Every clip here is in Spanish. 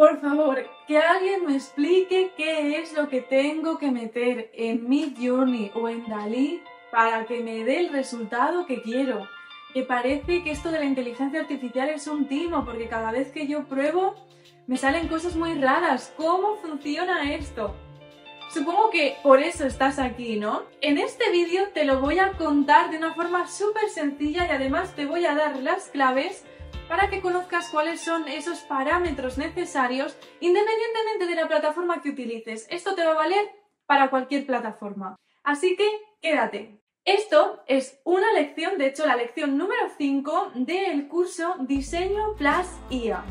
Por favor, que alguien me explique qué es lo que tengo que meter en mi Journey o en Dalí para que me dé el resultado que quiero. Que parece que esto de la inteligencia artificial es un timo, porque cada vez que yo pruebo me salen cosas muy raras. ¿Cómo funciona esto? Supongo que por eso estás aquí, ¿no? En este vídeo te lo voy a contar de una forma súper sencilla y además te voy a dar las claves para que conozcas cuáles son esos parámetros necesarios independientemente de la plataforma que utilices. Esto te va a valer para cualquier plataforma. Así que quédate. Esto es una lección, de hecho la lección número 5 del curso Diseño Plus IA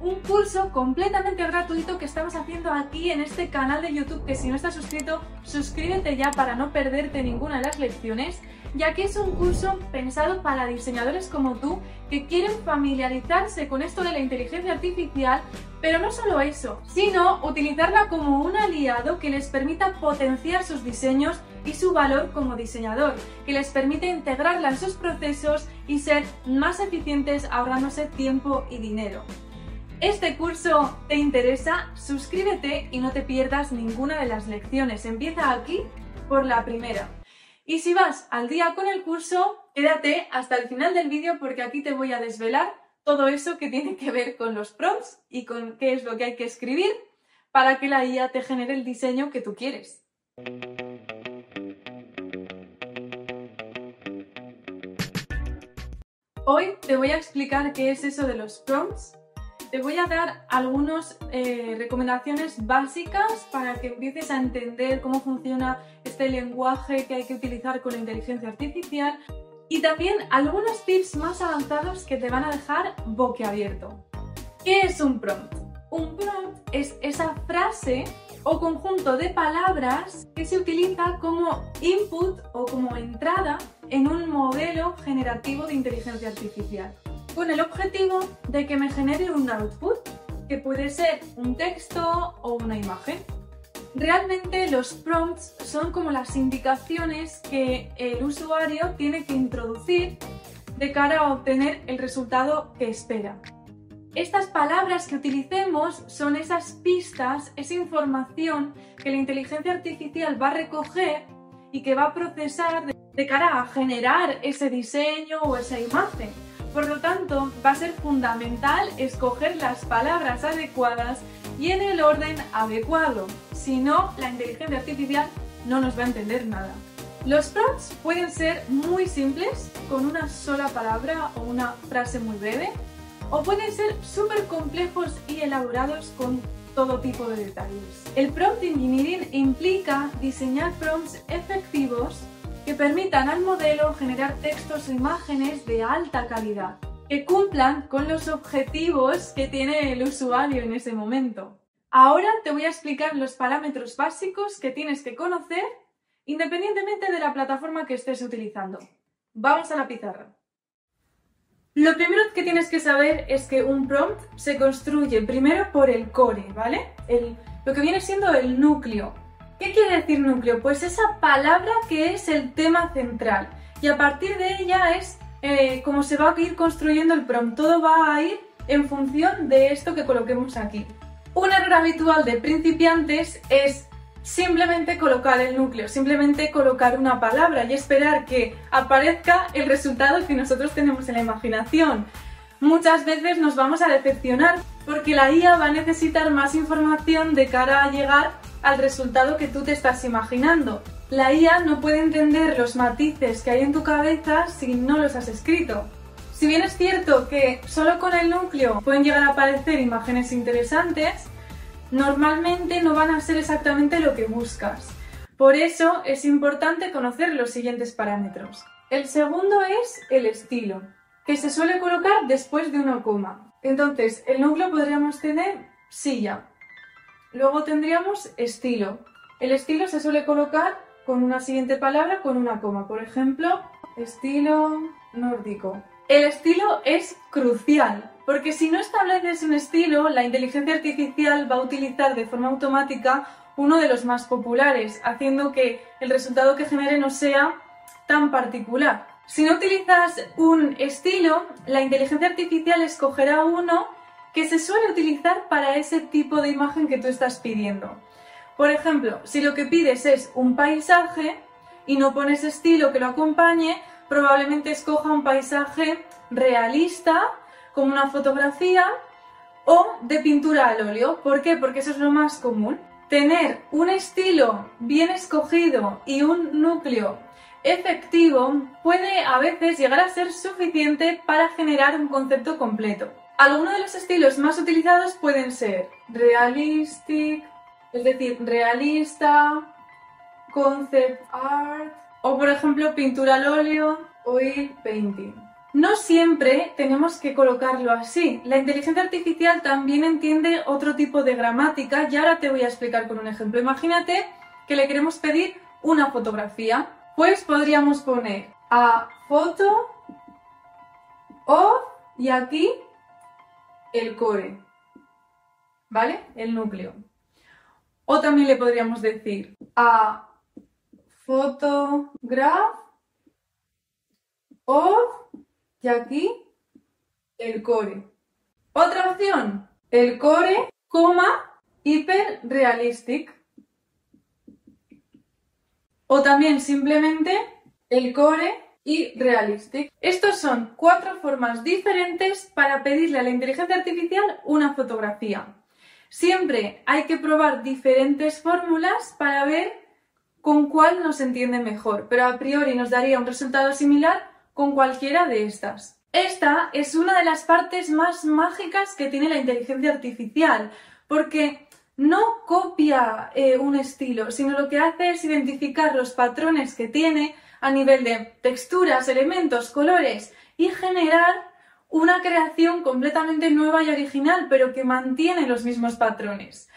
un curso completamente gratuito que estamos haciendo aquí en este canal de YouTube, que si no estás suscrito, suscríbete ya para no perderte ninguna de las lecciones, ya que es un curso pensado para diseñadores como tú que quieren familiarizarse con esto de la inteligencia artificial, pero no solo eso, sino utilizarla como un aliado que les permita potenciar sus diseños y su valor como diseñador, que les permite integrarla en sus procesos y ser más eficientes ahorrándose tiempo y dinero este curso te interesa, suscríbete y no te pierdas ninguna de las lecciones. Empieza aquí por la primera. Y si vas al día con el curso, quédate hasta el final del vídeo porque aquí te voy a desvelar todo eso que tiene que ver con los prompts y con qué es lo que hay que escribir para que la IA te genere el diseño que tú quieres. Hoy te voy a explicar qué es eso de los prompts te voy a dar algunas eh, recomendaciones básicas para que empieces a entender cómo funciona este lenguaje que hay que utilizar con la inteligencia artificial y también algunos tips más avanzados que te van a dejar boquiabierto. ¿Qué es un prompt? Un prompt es esa frase o conjunto de palabras que se utiliza como input o como entrada en un modelo generativo de inteligencia artificial con el objetivo de que me genere un output, que puede ser un texto o una imagen. Realmente los prompts son como las indicaciones que el usuario tiene que introducir de cara a obtener el resultado que espera. Estas palabras que utilicemos son esas pistas, esa información que la inteligencia artificial va a recoger y que va a procesar de cara a generar ese diseño o esa imagen. Por lo tanto, va a ser fundamental escoger las palabras adecuadas y en el orden adecuado. Si no, la inteligencia artificial no nos va a entender nada. Los prompts pueden ser muy simples, con una sola palabra o una frase muy breve, o pueden ser súper complejos y elaborados con todo tipo de detalles. El prompt engineering implica diseñar prompts efectivos que permitan al modelo generar textos e imágenes de alta calidad, que cumplan con los objetivos que tiene el usuario en ese momento. Ahora te voy a explicar los parámetros básicos que tienes que conocer independientemente de la plataforma que estés utilizando. Vamos a la pizarra. Lo primero que tienes que saber es que un prompt se construye primero por el core, ¿vale? lo que viene siendo el núcleo, ¿Qué quiere decir núcleo? Pues esa palabra que es el tema central y a partir de ella es eh, como se va a ir construyendo el prompt. Todo va a ir en función de esto que coloquemos aquí. Un error habitual de principiantes es simplemente colocar el núcleo, simplemente colocar una palabra y esperar que aparezca el resultado que nosotros tenemos en la imaginación. Muchas veces nos vamos a decepcionar porque la IA va a necesitar más información de cara a llegar al resultado que tú te estás imaginando. La IA no puede entender los matices que hay en tu cabeza si no los has escrito. Si bien es cierto que solo con el núcleo pueden llegar a aparecer imágenes interesantes, normalmente no van a ser exactamente lo que buscas. Por eso es importante conocer los siguientes parámetros. El segundo es el estilo, que se suele colocar después de una coma. Entonces, el núcleo podríamos tener silla, Luego tendríamos estilo. El estilo se suele colocar con una siguiente palabra con una coma. Por ejemplo, estilo nórdico. El estilo es crucial, porque si no estableces un estilo, la inteligencia artificial va a utilizar de forma automática uno de los más populares, haciendo que el resultado que genere no sea tan particular. Si no utilizas un estilo, la inteligencia artificial escogerá uno que se suele utilizar para ese tipo de imagen que tú estás pidiendo. Por ejemplo, si lo que pides es un paisaje y no pones estilo que lo acompañe, probablemente escoja un paisaje realista, como una fotografía, o de pintura al óleo. ¿Por qué? Porque eso es lo más común. Tener un estilo bien escogido y un núcleo efectivo puede a veces llegar a ser suficiente para generar un concepto completo. Algunos de los estilos más utilizados pueden ser realistic, es decir, realista, concept art o por ejemplo pintura al óleo, oil painting. No siempre tenemos que colocarlo así. La inteligencia artificial también entiende otro tipo de gramática y ahora te voy a explicar con un ejemplo. Imagínate que le queremos pedir una fotografía. Pues podríamos poner a foto o y aquí el core, ¿vale? El núcleo. O también le podríamos decir a photograph o y aquí el core. Otra opción, el core, coma, hiper realistic. O también simplemente el core y realistic. Estos son cuatro formas diferentes para pedirle a la inteligencia artificial una fotografía. Siempre hay que probar diferentes fórmulas para ver con cuál nos entiende mejor, pero a priori nos daría un resultado similar con cualquiera de estas. Esta es una de las partes más mágicas que tiene la inteligencia artificial, porque no copia eh, un estilo, sino lo que hace es identificar los patrones que tiene a nivel de texturas, elementos, colores y generar una creación completamente nueva y original, pero que mantiene los mismos patrones.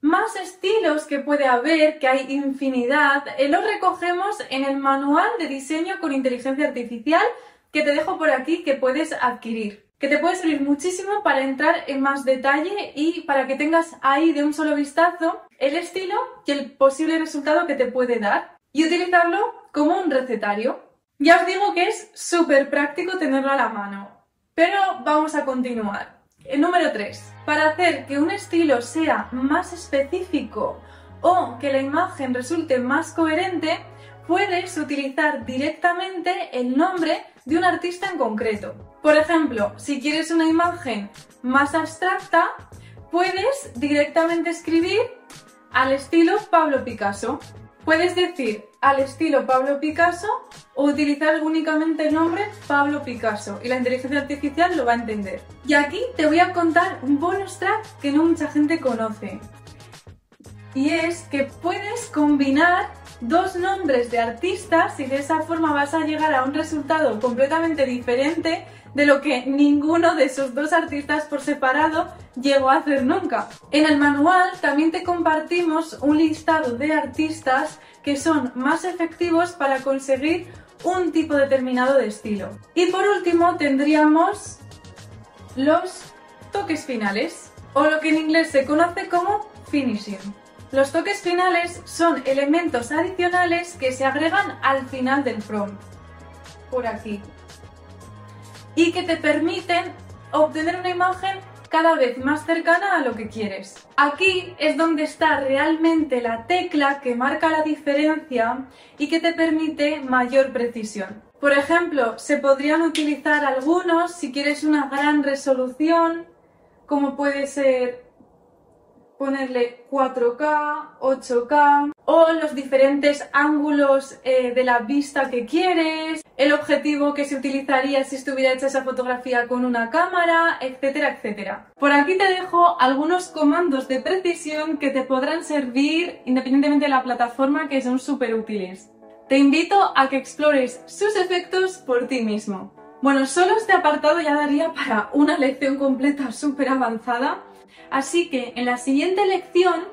Más estilos que puede haber, que hay infinidad, eh, los recogemos en el manual de diseño con inteligencia artificial que te dejo por aquí que puedes adquirir. Que te puede servir muchísimo para entrar en más detalle y para que tengas ahí de un solo vistazo el estilo y el posible resultado que te puede dar y utilizarlo como un recetario. Ya os digo que es súper práctico tenerlo a la mano, pero vamos a continuar. El número 3. Para hacer que un estilo sea más específico o que la imagen resulte más coherente, puedes utilizar directamente el nombre de un artista en concreto. Por ejemplo, si quieres una imagen más abstracta, puedes directamente escribir al estilo Pablo Picasso. Puedes decir al estilo Pablo Picasso o utilizar únicamente el nombre Pablo Picasso y la inteligencia artificial lo va a entender. Y aquí te voy a contar un bonus track que no mucha gente conoce. Y es que puedes combinar dos nombres de artistas y de esa forma vas a llegar a un resultado completamente diferente de lo que ninguno de esos dos artistas por separado llegó a hacer nunca. En el manual también te compartimos un listado de artistas que son más efectivos para conseguir un tipo determinado de estilo. Y por último tendríamos los toques finales, o lo que en inglés se conoce como finishing. Los toques finales son elementos adicionales que se agregan al final del prompt, por aquí, y que te permiten obtener una imagen cada vez más cercana a lo que quieres. Aquí es donde está realmente la tecla que marca la diferencia y que te permite mayor precisión. Por ejemplo, se podrían utilizar algunos si quieres una gran resolución, como puede ser ponerle 4K, 8K o los diferentes ángulos eh, de la vista que quieres, el objetivo que se utilizaría si estuviera hecha esa fotografía con una cámara, etcétera, etcétera. Por aquí te dejo algunos comandos de precisión que te podrán servir independientemente de la plataforma que son súper útiles. Te invito a que explores sus efectos por ti mismo. Bueno, solo este apartado ya daría para una lección completa súper avanzada, Así que en la siguiente lección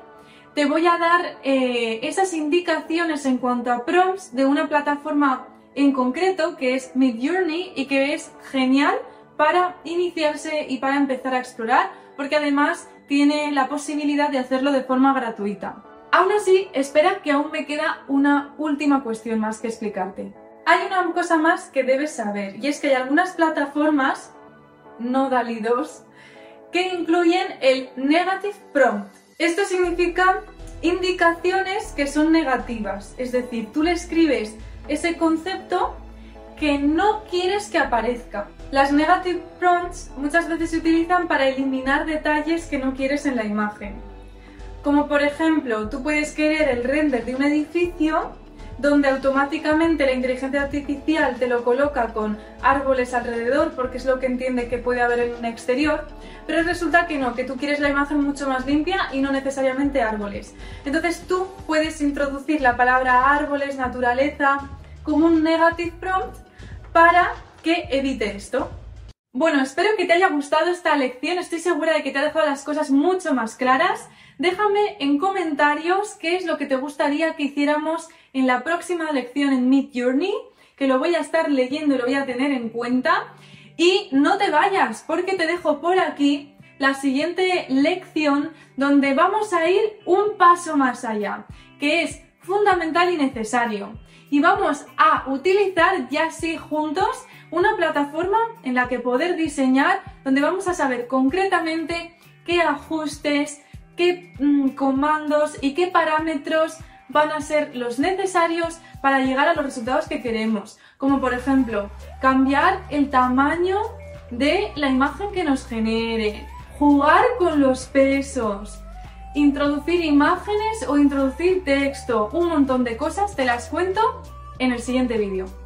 te voy a dar eh, esas indicaciones en cuanto a prompts de una plataforma en concreto que es Midjourney y que es genial para iniciarse y para empezar a explorar porque además tiene la posibilidad de hacerlo de forma gratuita. Aún así, espera que aún me queda una última cuestión más que explicarte. Hay una cosa más que debes saber y es que hay algunas plataformas, no DALI 2, que incluyen el negative prompt. Esto significa indicaciones que son negativas, es decir, tú le escribes ese concepto que no quieres que aparezca. Las negative prompts muchas veces se utilizan para eliminar detalles que no quieres en la imagen. Como por ejemplo, tú puedes querer el render de un edificio donde automáticamente la inteligencia artificial te lo coloca con árboles alrededor porque es lo que entiende que puede haber en un exterior, pero resulta que no, que tú quieres la imagen mucho más limpia y no necesariamente árboles. Entonces tú puedes introducir la palabra árboles, naturaleza, como un negative prompt para que evite esto. Bueno, espero que te haya gustado esta lección, estoy segura de que te ha dejado las cosas mucho más claras. Déjame en comentarios qué es lo que te gustaría que hiciéramos en la próxima lección en Mid Journey, que lo voy a estar leyendo y lo voy a tener en cuenta. Y no te vayas, porque te dejo por aquí la siguiente lección donde vamos a ir un paso más allá, que es fundamental y necesario. Y vamos a utilizar ya sí juntos una plataforma en la que poder diseñar, donde vamos a saber concretamente qué ajustes, qué mm, comandos y qué parámetros van a ser los necesarios para llegar a los resultados que queremos. Como por ejemplo, cambiar el tamaño de la imagen que nos genere, jugar con los pesos, introducir imágenes o introducir texto, un montón de cosas, te las cuento en el siguiente vídeo.